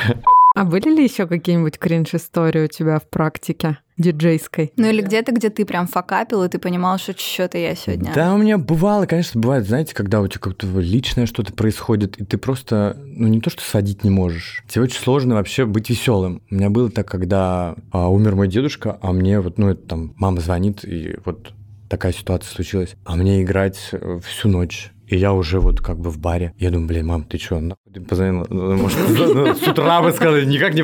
А были ли еще какие-нибудь кринж-истории у тебя в практике диджейской? Ну или где-то, где ты прям факапил, и ты понимал, что что-то я сегодня... Да, у меня бывало, конечно, бывает, знаете, когда у тебя как-то личное что-то происходит, и ты просто, ну не то, что сводить не можешь. Тебе очень сложно вообще быть веселым. У меня было так, когда а, умер мой дедушка, а мне вот, ну это там, мама звонит, и вот такая ситуация случилась, а мне играть всю ночь. И я уже вот как бы в баре. Я думаю, блин, мам, ты что, нахуй позвонила? Может, с утра бы сказали, никак не...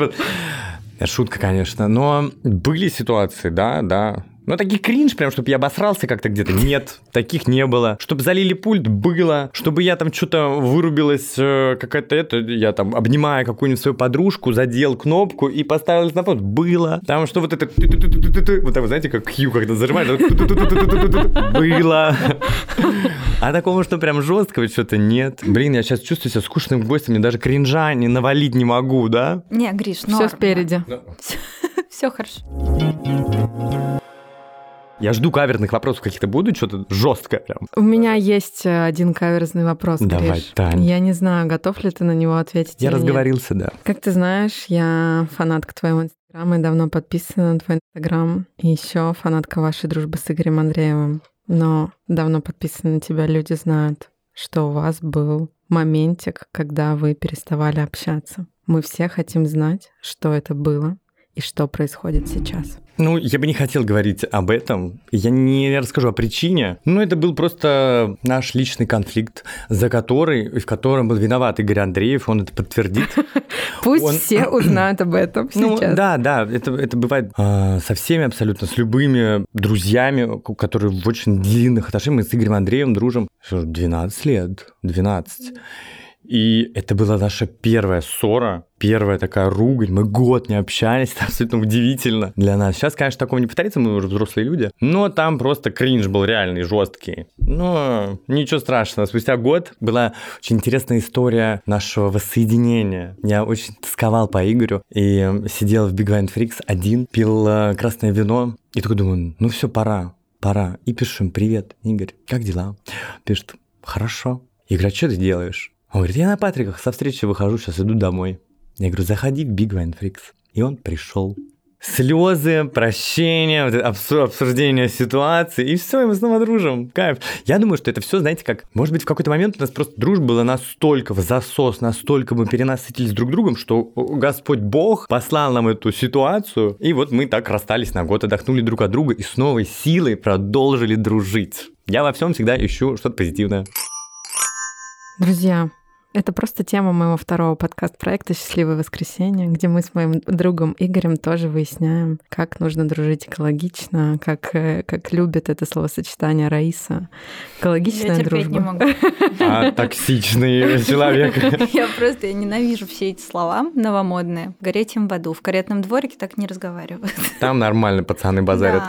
шутка, конечно. Но были ситуации, да, да. Но таких кринж, прям, чтобы я обосрался как-то где-то, нет, таких не было. Чтобы залили пульт, было. Чтобы я там что-то вырубилась, э, какая-то это, я там, обнимая какую-нибудь свою подружку, задел кнопку и поставил на фон, было. Там что вот это, вот вот, знаете, как Q, когда зажимаешь, было. А такого, что прям жесткого что-то нет. Блин, я сейчас чувствую себя скучным гостем, мне даже кринжа не навалить не могу, да? Не, Гриш, Все спереди. Все хорошо. Я жду каверных вопросов каких-то будут, что-то жесткое прям. У меня есть э, один каверзный вопрос, Давай, Гриш. Тань. Я не знаю, готов ли ты на него ответить Я или нет. разговорился, да. Как ты знаешь, я фанатка твоего инстаграма и давно подписана на твой инстаграм. И еще фанатка вашей дружбы с Игорем Андреевым. Но давно подписаны на тебя люди знают, что у вас был моментик, когда вы переставали общаться. Мы все хотим знать, что это было и что происходит сейчас. Ну, я бы не хотел говорить об этом. Я не расскажу о причине. Но это был просто наш личный конфликт, за который, в котором был виноват Игорь Андреев, он это подтвердит. Пусть все узнают об этом Ну, сейчас. да, да, это, это бывает а, со всеми абсолютно, с любыми друзьями, которые в очень длинных отношениях. Мы с Игорем Андреевым дружим что ж, 12 лет, 12. И это была наша первая ссора, первая такая ругань. Мы год не общались, это абсолютно удивительно для нас. Сейчас, конечно, такого не повторится, мы уже взрослые люди. Но там просто кринж был реальный, жесткий. Но ничего страшного. Спустя год была очень интересная история нашего воссоединения. Я очень тосковал по Игорю и сидел в Big Wine Freaks один, пил э, красное вино. И такой думаю, ну все, пора, пора. И пишу им, привет, Игорь, как дела? Пишет, хорошо. Говорю, а что ты делаешь? Он говорит, я на Патриках со встречи выхожу, сейчас иду домой. Я говорю, заходи в Big Wine Freaks. И он пришел. Слезы, абсу- обсуждение ситуации, и все, и мы снова дружим. Кайф. Я думаю, что это все, знаете, как, может быть, в какой-то момент у нас просто дружба была настолько в засос, настолько мы перенасытились друг другом, что Господь Бог послал нам эту ситуацию, и вот мы так расстались на год, отдохнули друг от друга и с новой силой продолжили дружить. Я во всем всегда ищу что-то позитивное. Друзья, Это просто тема моего второго подкаст-проекта «Счастливое воскресенье», где мы с моим другом Игорем тоже выясняем, как нужно дружить экологично, как, э, как любит это словосочетание Раиса. Экологичная Я терпеть дружба. не могу. А токсичный человек. Я просто ненавижу все эти слова новомодные. Гореть им в аду. В каретном дворике так не разговаривают. Там нормально пацаны базарят.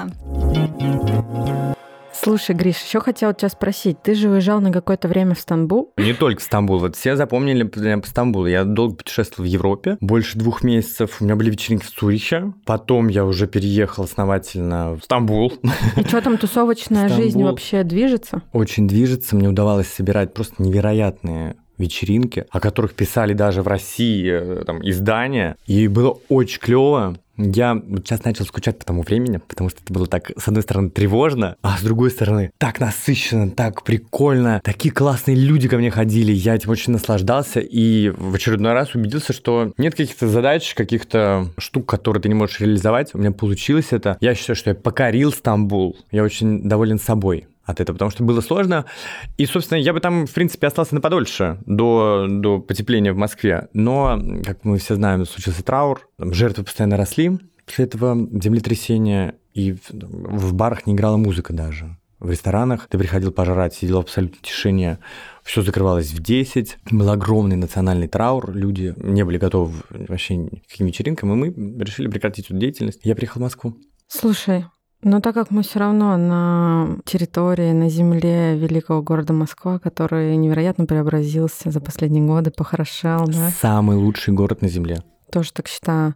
Слушай, Гриш, еще хотела тебя спросить. Ты же уезжал на какое-то время в Стамбул. Не только Стамбул. Вот все запомнили Стамбулу. Я долго путешествовал в Европе. Больше двух месяцев. У меня были вечеринки в Цюрихе. Потом я уже переехал основательно в Стамбул. И что там тусовочная жизнь Стамбул. вообще движется? Очень движется. Мне удавалось собирать просто невероятные вечеринки, о которых писали даже в России э, там, издания. И было очень клево. Я сейчас начал скучать по тому времени, потому что это было так, с одной стороны, тревожно, а с другой стороны, так насыщенно, так прикольно. Такие классные люди ко мне ходили, я этим очень наслаждался и в очередной раз убедился, что нет каких-то задач, каких-то штук, которые ты не можешь реализовать. У меня получилось это. Я считаю, что я покорил Стамбул. Я очень доволен собой от этого, потому что было сложно. И, собственно, я бы там, в принципе, остался на подольше, до, до потепления в Москве. Но, как мы все знаем, случился траур, жертвы постоянно росли. После этого землетрясения, и в, в барах не играла музыка даже. В ресторанах ты приходил пожрать, сидел в абсолютной тишине, все закрывалось в 10, был огромный национальный траур, люди не были готовы вообще к каким вечеринкам, и мы решили прекратить эту деятельность. Я приехал в Москву. Слушай, но так как мы все равно на территории, на земле великого города Москва, который невероятно преобразился за последние годы, похорошел, да, Самый лучший город на Земле. тоже так считаю.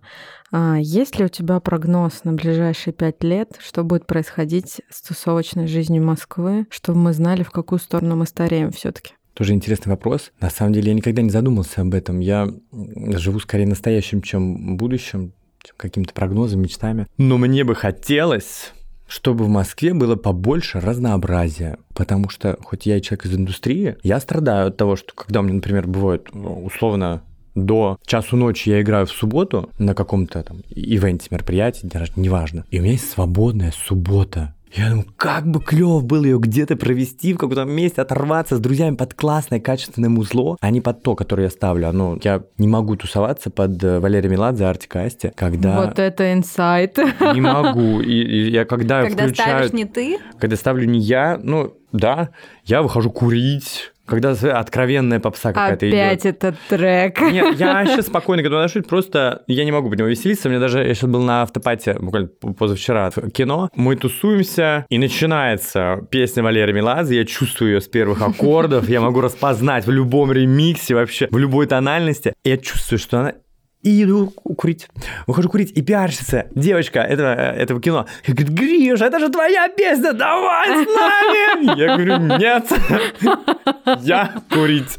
А есть ли у тебя прогноз на ближайшие пять лет, что будет происходить с тусовочной жизнью Москвы, чтобы мы знали, в какую сторону мы стареем все-таки? Тоже интересный вопрос. На самом деле я никогда не задумался об этом. Я живу скорее настоящим, чем будущим, чем какими-то прогнозами, мечтами. Но мне бы хотелось чтобы в Москве было побольше разнообразия. Потому что, хоть я и человек из индустрии, я страдаю от того, что когда у меня, например, бывает ну, условно до часу ночи я играю в субботу на каком-то там ивенте, мероприятии, неважно. И у меня есть свободная суббота. Я думаю, как бы клево было ее где-то провести, в каком-то месте, оторваться с друзьями под классное, качественное музло, а не под то, которое я ставлю. Оно, я не могу тусоваться под э, Валерия Меладзе, Артика Асти, когда... Вот это инсайт. Не могу. И, и я когда, Когда включаю... ставишь не ты, Когда ставлю не я, ну, да, я выхожу курить, когда откровенная попса какая-то идет. Опять этот трек. Нет, я сейчас спокойно к этому отношусь, просто я не могу под него веселиться. Мне даже, я сейчас был на автопате, буквально позавчера, в кино. Мы тусуемся, и начинается песня Валерия Меладзе. Я чувствую ее с первых аккордов, я могу распознать в любом ремиксе вообще, в любой тональности. Я чувствую, что она и иду курить. Выхожу курить, и пиарщица, девочка этого, этого кино, говорит, Гриша, это же твоя песня, давай с нами! Я говорю, нет, я курить.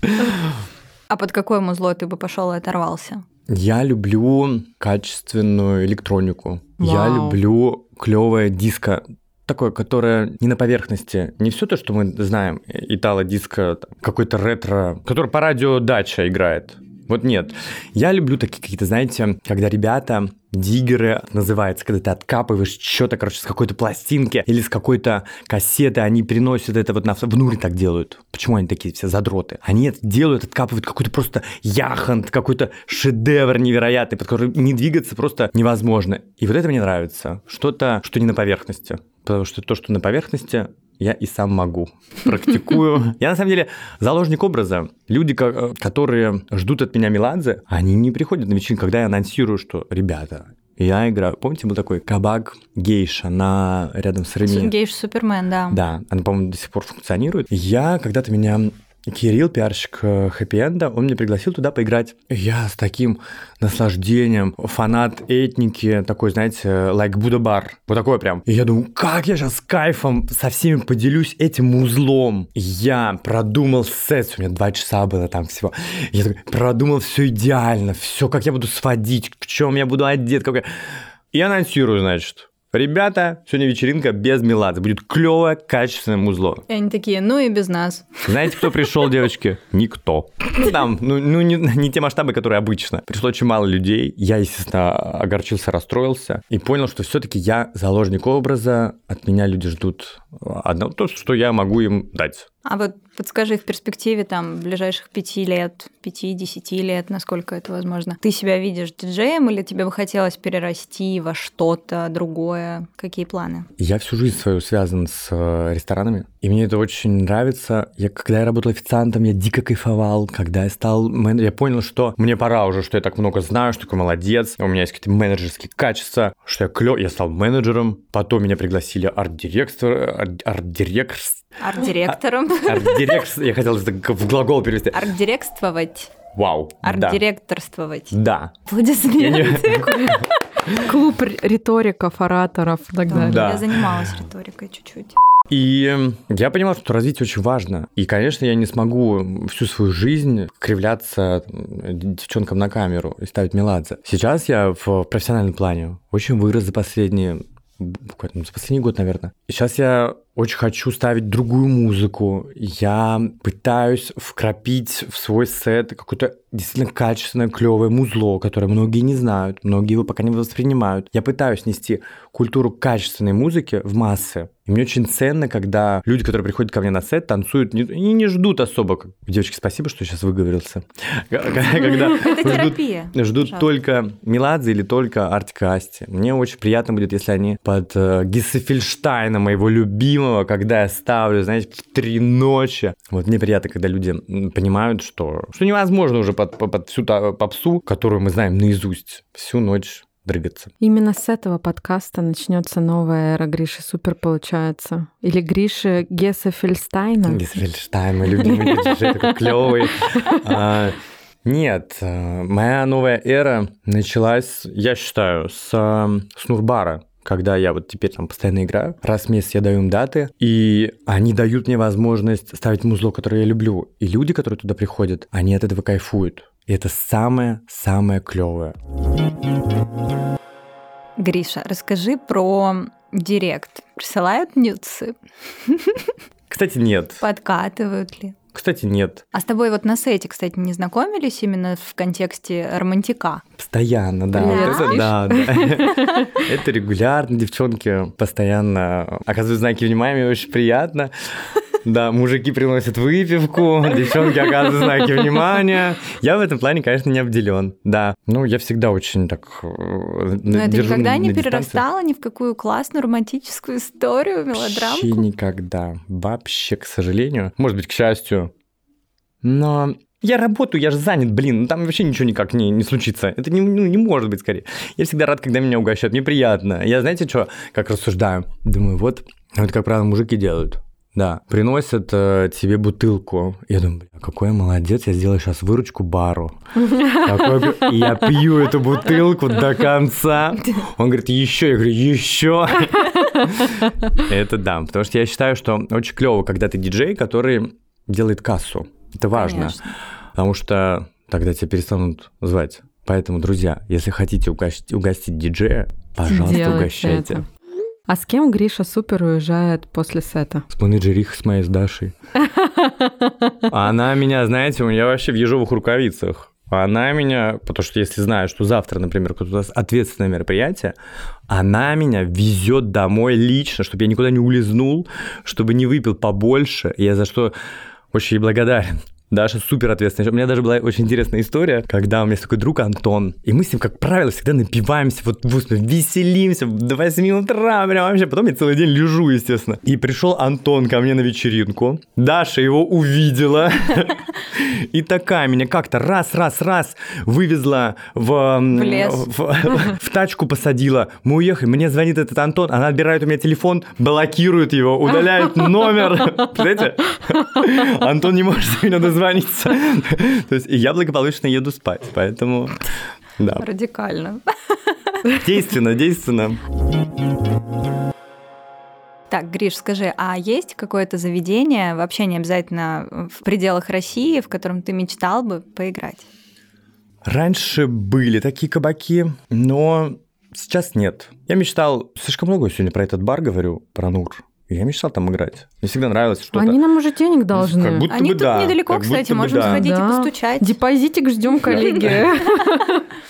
а под какое музло ты бы пошел и оторвался? Я люблю качественную электронику. Я люблю клевое диско. Такое, которое не на поверхности. Не все то, что мы знаем. Итало-диско, там, какой-то ретро, который по радио дача играет. Вот нет. Я люблю такие какие-то, знаете, когда ребята, диггеры называется, когда ты откапываешь что-то, короче, с какой-то пластинки или с какой-то кассеты, они переносят это вот на... В Нуре так делают. Почему они такие все задроты? Они это делают, откапывают какой-то просто яхонт, какой-то шедевр невероятный, под который не двигаться просто невозможно. И вот это мне нравится. Что-то, что не на поверхности. Потому что то, что на поверхности, я и сам могу. Практикую. Я, на самом деле, заложник образа. Люди, ко- которые ждут от меня Меладзе, они не приходят на вечеринку, когда я анонсирую, что, ребята, я играю. Помните, был такой кабак гейша на рядом с Реми? Гейш Супермен, да. Да, она, по-моему, до сих пор функционирует. Я когда-то меня Кирилл, пиарщик хэппи-энда, он меня пригласил туда поиграть. Я с таким наслаждением, фанат этники, такой, знаете, лайк Будда бар. Вот такой прям. И я думаю, как я сейчас с кайфом со всеми поделюсь этим узлом. Я продумал сет, у меня два часа было там всего. Я такой, продумал все идеально, все, как я буду сводить, в чем я буду одет, как я... И анонсирую, значит, Ребята, сегодня вечеринка без Меладзе. Будет клевое, качественное музло. И они такие, ну и без нас. Знаете, кто пришел, девочки? Никто. Ну, Там, ну, ну не, не те масштабы, которые обычно. Пришло очень мало людей. Я, естественно, огорчился, расстроился и понял, что все-таки я заложник образа. От меня люди ждут одного, то, что я могу им дать. А вот подскажи в перспективе там ближайших пяти лет, пяти-десяти лет, насколько это возможно, ты себя видишь диджеем или тебе бы хотелось перерасти во что-то другое? Какие планы? Я всю жизнь свою связан с э, ресторанами, и мне это очень нравится. Я, когда я работал официантом, я дико кайфовал. Когда я стал мен- я понял, что мне пора уже, что я так много знаю, что такой молодец, у меня есть какие-то менеджерские качества, что я клёв, я стал менеджером. Потом меня пригласили арт-директор, арт- арт-директор, Арт-директором? арт-директор, я хотел в глагол перевести. Арт-дирекствовать? Вау. Арт-директорствовать? Да. Аплодисменты. Клуб риториков, ораторов и так Да, далее. Да. Я занималась риторикой чуть-чуть. И я понимал, что развитие очень важно. И, конечно, я не смогу всю свою жизнь кривляться девчонкам на камеру и ставить меладзе. Сейчас я в профессиональном плане очень вырос за последние буквально за последний год, наверное. И сейчас я очень хочу ставить другую музыку. Я пытаюсь вкрапить в свой сет какое-то действительно качественное, клевое музло, которое многие не знают, многие его пока не воспринимают. Я пытаюсь нести культуру качественной музыки в массы. И мне очень ценно, когда люди, которые приходят ко мне на сет, танцуют не- и не ждут особо. Девочки, спасибо, что сейчас выговорился. Когда ждут только Меладзе или только Артика Асти. Мне очень приятно будет, если они под э, Гиссефельштайна, моего любимого, когда я ставлю, знаете, в три ночи. Вот мне приятно, когда люди понимают, что, что невозможно уже под, под- всю та попсу, которую мы знаем наизусть, всю ночь дрыгаться. Именно с этого подкаста начнется новая эра Гриши Супер, получается. Или Гриши Гесса Фельстайна. Гиссефельштайн, мой любимый диджей, такой клевый. А, Нет, э, моя новая эра началась, я считаю, с, э, с Нурбара, когда я вот теперь там постоянно играю. Раз в месяц я даю им даты, и они дают мне возможность ставить музло, которое я люблю. И люди, которые туда приходят, они от этого кайфуют. И это самое-самое клевое. Гриша, расскажи про директ. Присылают нюцы? Кстати, нет. Подкатывают ли? Кстати, нет. А с тобой вот на сете, кстати, не знакомились именно в контексте романтика? Постоянно, да. Привет, Вот это да, да. Это регулярно, девчонки постоянно оказывают знаки внимания, очень приятно. Да, мужики приносят выпивку, девчонки оказывают знаки внимания. Я в этом плане, конечно, не обделен. Да. Ну, я всегда очень так э, Но это никогда не перерастало ни в какую классную романтическую историю, мелодрамку? Вообще никогда. Вообще, к сожалению. Может быть, к счастью. Но я работаю, я же занят, блин, ну там вообще ничего никак не, не случится. Это не, ну, не может быть скорее. Я всегда рад, когда меня угощают, мне приятно. Я, знаете, что, как рассуждаю? Думаю, вот, вот как правило, мужики делают. Да, приносят э, тебе бутылку. Я думаю, бля, какой я молодец, я сделаю сейчас выручку бару. И я пью эту бутылку до конца. Он говорит, еще. Я говорю, еще. Это да, потому что я считаю, что очень клево, когда ты диджей, который делает кассу. Это важно, потому что тогда тебя перестанут звать. Поэтому, друзья, если хотите угостить, угостить диджея, пожалуйста, Делайте угощайте. это. А с кем Гриша Супер уезжает после сета? С менеджерихой с моей, с Дашей. Она меня, знаете, я вообще в ежовых рукавицах. Она меня, потому что если знаю, что завтра, например, какое-то у нас ответственное мероприятие, она меня везет домой лично, чтобы я никуда не улизнул, чтобы не выпил побольше. Я за что очень ей благодарен. Даша супер ответственная. У меня даже была очень интересная история, когда у меня есть такой друг Антон, и мы с ним, как правило, всегда напиваемся, вот в устно, веселимся до 8 утра, прям вообще. Потом я целый день лежу, естественно. И пришел Антон ко мне на вечеринку. Даша его увидела. И такая меня как-то раз-раз-раз вывезла в, В лес. в, в тачку посадила. Мы уехали, мне звонит этот Антон, она отбирает у меня телефон, блокирует его, удаляет номер. Представляете? Антон не может меня дозвониться. То есть я благополучно еду спать, поэтому... Да, Радикально. действенно, действенно. Так, Гриш, скажи, а есть какое-то заведение, вообще не обязательно в пределах России, в котором ты мечтал бы поиграть? Раньше были такие кабаки, но сейчас нет. Я мечтал, слишком много сегодня про этот бар говорю, про Нур. Я мечтал там играть. Мне всегда нравилось что-то. Они нам уже денег должны. Как будто Они бы тут да, недалеко, как кстати, можем да. сходить и Да. постучать. Депозитик ждем, коллеги.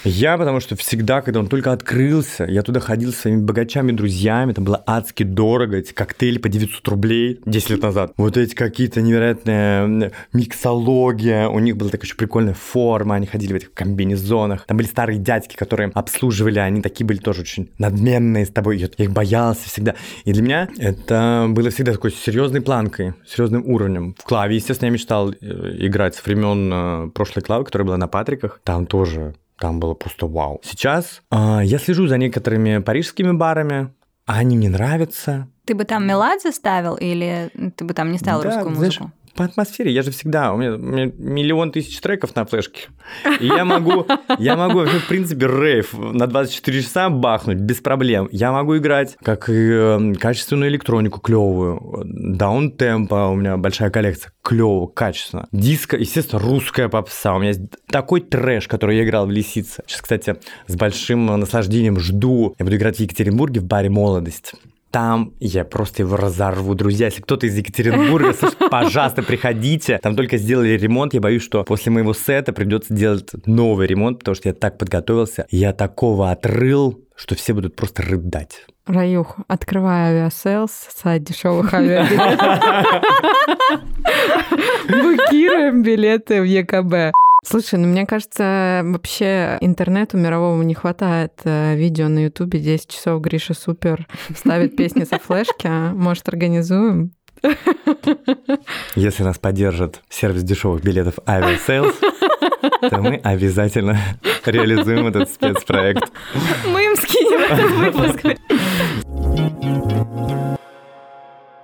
Я, потому что всегда, когда он только открылся, я туда ходил со своими богачами, друзьями, там было адски дорого, эти коктейли по 900 рублей 10 лет назад. Вот эти какие-то невероятные миксология, у них была такая еще прикольная форма, они ходили в этих комбинезонах. Там были старые дядьки, которые обслуживали, они такие были тоже очень надменные с тобой, я я их боялся всегда. И для меня это было всегда такой серьезной планкой, серьезным уровнем. В клаве, естественно, я мечтал э, играть с времен э, прошлой клавы, которая была на Патриках. Там тоже там было просто вау. Сейчас а, я слежу за некоторыми парижскими барами, а они мне нравятся. Ты бы там Меладзе ставил или ты бы там не ставил Да, русскую знаешь, музыку? По атмосфере, я же всегда, у меня, у меня миллион тысяч треков на флешке. И я могу, я могу вообще, в принципе, рейв на 24 часа бахнуть без проблем. Я могу играть как и э, качественную электронику клевую, даунтемпа, у меня большая коллекция, клево, качественно. Диско, естественно, русская попса. У меня есть такой трэш, который я играл в Лисице. Сейчас, кстати, с большим наслаждением жду. Я буду играть в Екатеринбурге в баре «Молодость». Там я просто его разорву. Друзья, если кто-то из Екатеринбурга, пожалуйста, приходите. Там только сделали ремонт. Я боюсь, что после моего сета придется делать новый ремонт, потому что я так подготовился. Я такого отрыл, что все будут просто рыдать. Раюх, открывай Aviasales, сайт дешевых авиабилетов. Букируем билеты в ЕКБ. Слушай, ну мне кажется, вообще интернету мировому не хватает э, видео на Ютубе 10 часов Гриша Супер ставит песни со флешки. а? Может, организуем? Если нас поддержит сервис дешевых билетов Aviasales, то мы обязательно реализуем этот спецпроект. Мы им скинем этот выпуск.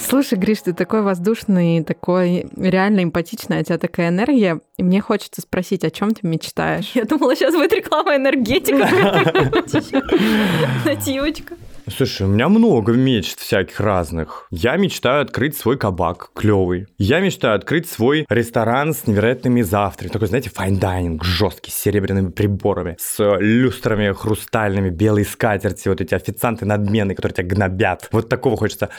Слушай, Гриш, ты такой воздушный, такой реально эмпатичный, а у тебя такая энергия. И мне хочется спросить, о чем ты мечтаешь? Я думала, сейчас будет реклама энергетика. Нативочка. Слушай, у меня много мечт всяких разных. Я мечтаю открыть свой кабак клевый. Я мечтаю открыть свой ресторан с невероятными завтраками. Такой, знаете, fine dining жесткий, с серебряными приборами, с люстрами хрустальными, белые скатерти, вот эти официанты надменные, которые тебя гнобят. Вот такого хочется.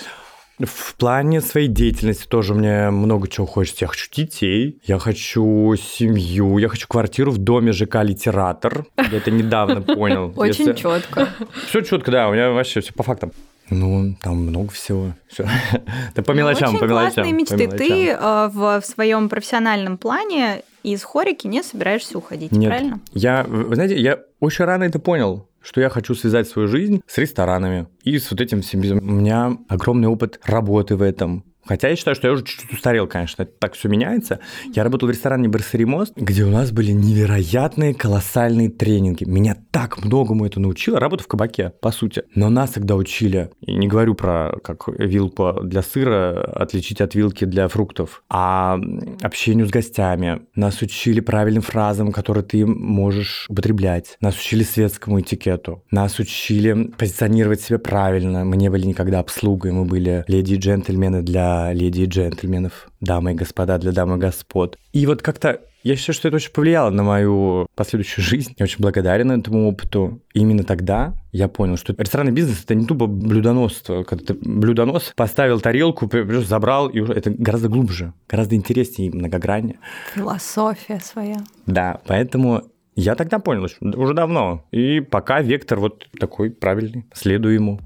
В плане своей деятельности тоже мне много чего хочется. Я хочу детей, я хочу семью, я хочу квартиру в доме ЖК «Литератор». Я это недавно понял. Очень четко. Все четко, да, у меня вообще все по фактам. Ну, там много всего. Всё. Да по мелочам, Очень по мелочам. классные по мечты. Ты э, в своем профессиональном плане из хорики не собираешься уходить, Нет. правильно? Я, вы знаете, я очень рано это понял, что я хочу связать свою жизнь с ресторанами и с вот этим всем. У меня огромный опыт работы в этом. Хотя я считаю, что я уже чуть-чуть устарел, конечно, так все меняется. Я работал в ресторане Барсари Мост, где у нас были невероятные, колоссальные тренинги. Меня так многому это научило. Работа в кабаке, по сути. Но нас тогда учили, и не говорю про как вилку для сыра отличить от вилки для фруктов, а общению с гостями. Нас учили правильным фразам, которые ты можешь употреблять. Нас учили светскому этикету. Нас учили позиционировать себя правильно. Мы не были никогда обслугой, мы были леди и джентльмены для леди и джентльменов, дамы и господа для дам и господ. И вот как-то я считаю, что это очень повлияло на мою последующую жизнь. Я очень благодарен этому опыту. И именно тогда я понял, что ресторанный бизнес – это не тупо блюдоносство. Когда ты блюдонос поставил тарелку, забрал, и уже это гораздо глубже, гораздо интереснее и многограннее. Философия своя. Да, поэтому я тогда понял, уже давно. И пока вектор вот такой правильный, следую ему.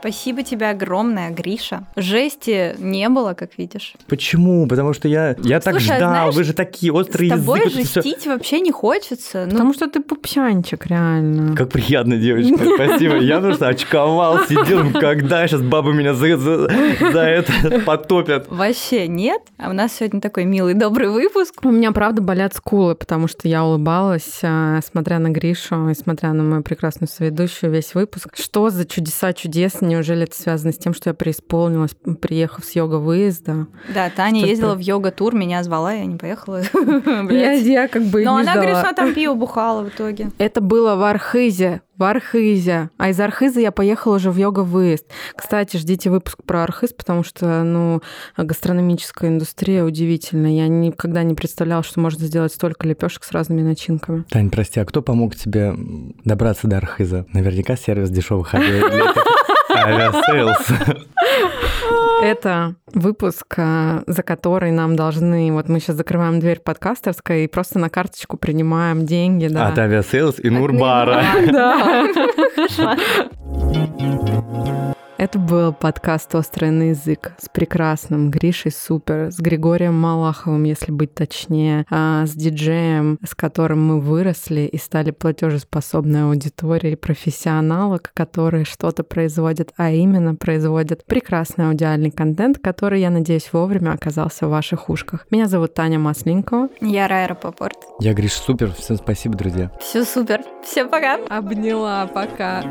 Спасибо тебе огромное, Гриша. Жести не было, как видишь. Почему? Потому что я, я так Слушай, а ждал, знаешь, вы же такие острые С тобой язык. жестить вообще не хочется. Ну, Потому что ты пупсянчик, реально. Как приятно, девочка, спасибо. Я просто очковал, сидел, когда сейчас бабы меня за, за- за это потопят. Вообще нет. А у нас сегодня такой милый, добрый выпуск. У меня, правда, болят скулы, потому что я улыбалась, а, смотря на Гришу и смотря на мою прекрасную соведущую весь выпуск. Что за чудеса чудес? Неужели это связано с тем, что я преисполнилась, приехав с йога-выезда? Да, Таня Что ездила ты? в йога-тур, меня звала, я не поехала. Я, я как бы Но не она ждала. говорит, что там пиво бухала в итоге. Это было в Архизе, в Архизе. А из Архиза я поехала уже в йога-выезд. Кстати, ждите выпуск про Архиз, потому что, ну, гастрономическая индустрия удивительная. Я никогда не представляла, что можно сделать столько лепешек с разными начинками. Тань, прости, а кто помог тебе добраться до Архиза? Наверняка сервис дешевых авиабилетов. Aviasales. Это выпуск, а, за который нам должны... Вот мы сейчас закрываем дверь подкастерской и просто на карточку принимаем деньги. Да. От Aviasales и Нурбара. Да. Это был подкаст «Острый на язык» с прекрасным Гришей Супер, с Григорием Малаховым, если быть точнее, а, с диджеем, с которым мы выросли и стали платежеспособной аудиторией профессионалок, которые что-то производят, а именно производят прекрасный аудиальный контент, который, я надеюсь, вовремя оказался в ваших ушках. Меня зовут Таня Масленникова. Я Рая Рапопорт. Я Гриша Супер. Всем спасибо, друзья. Все супер. Всем пока. Обняла, пока.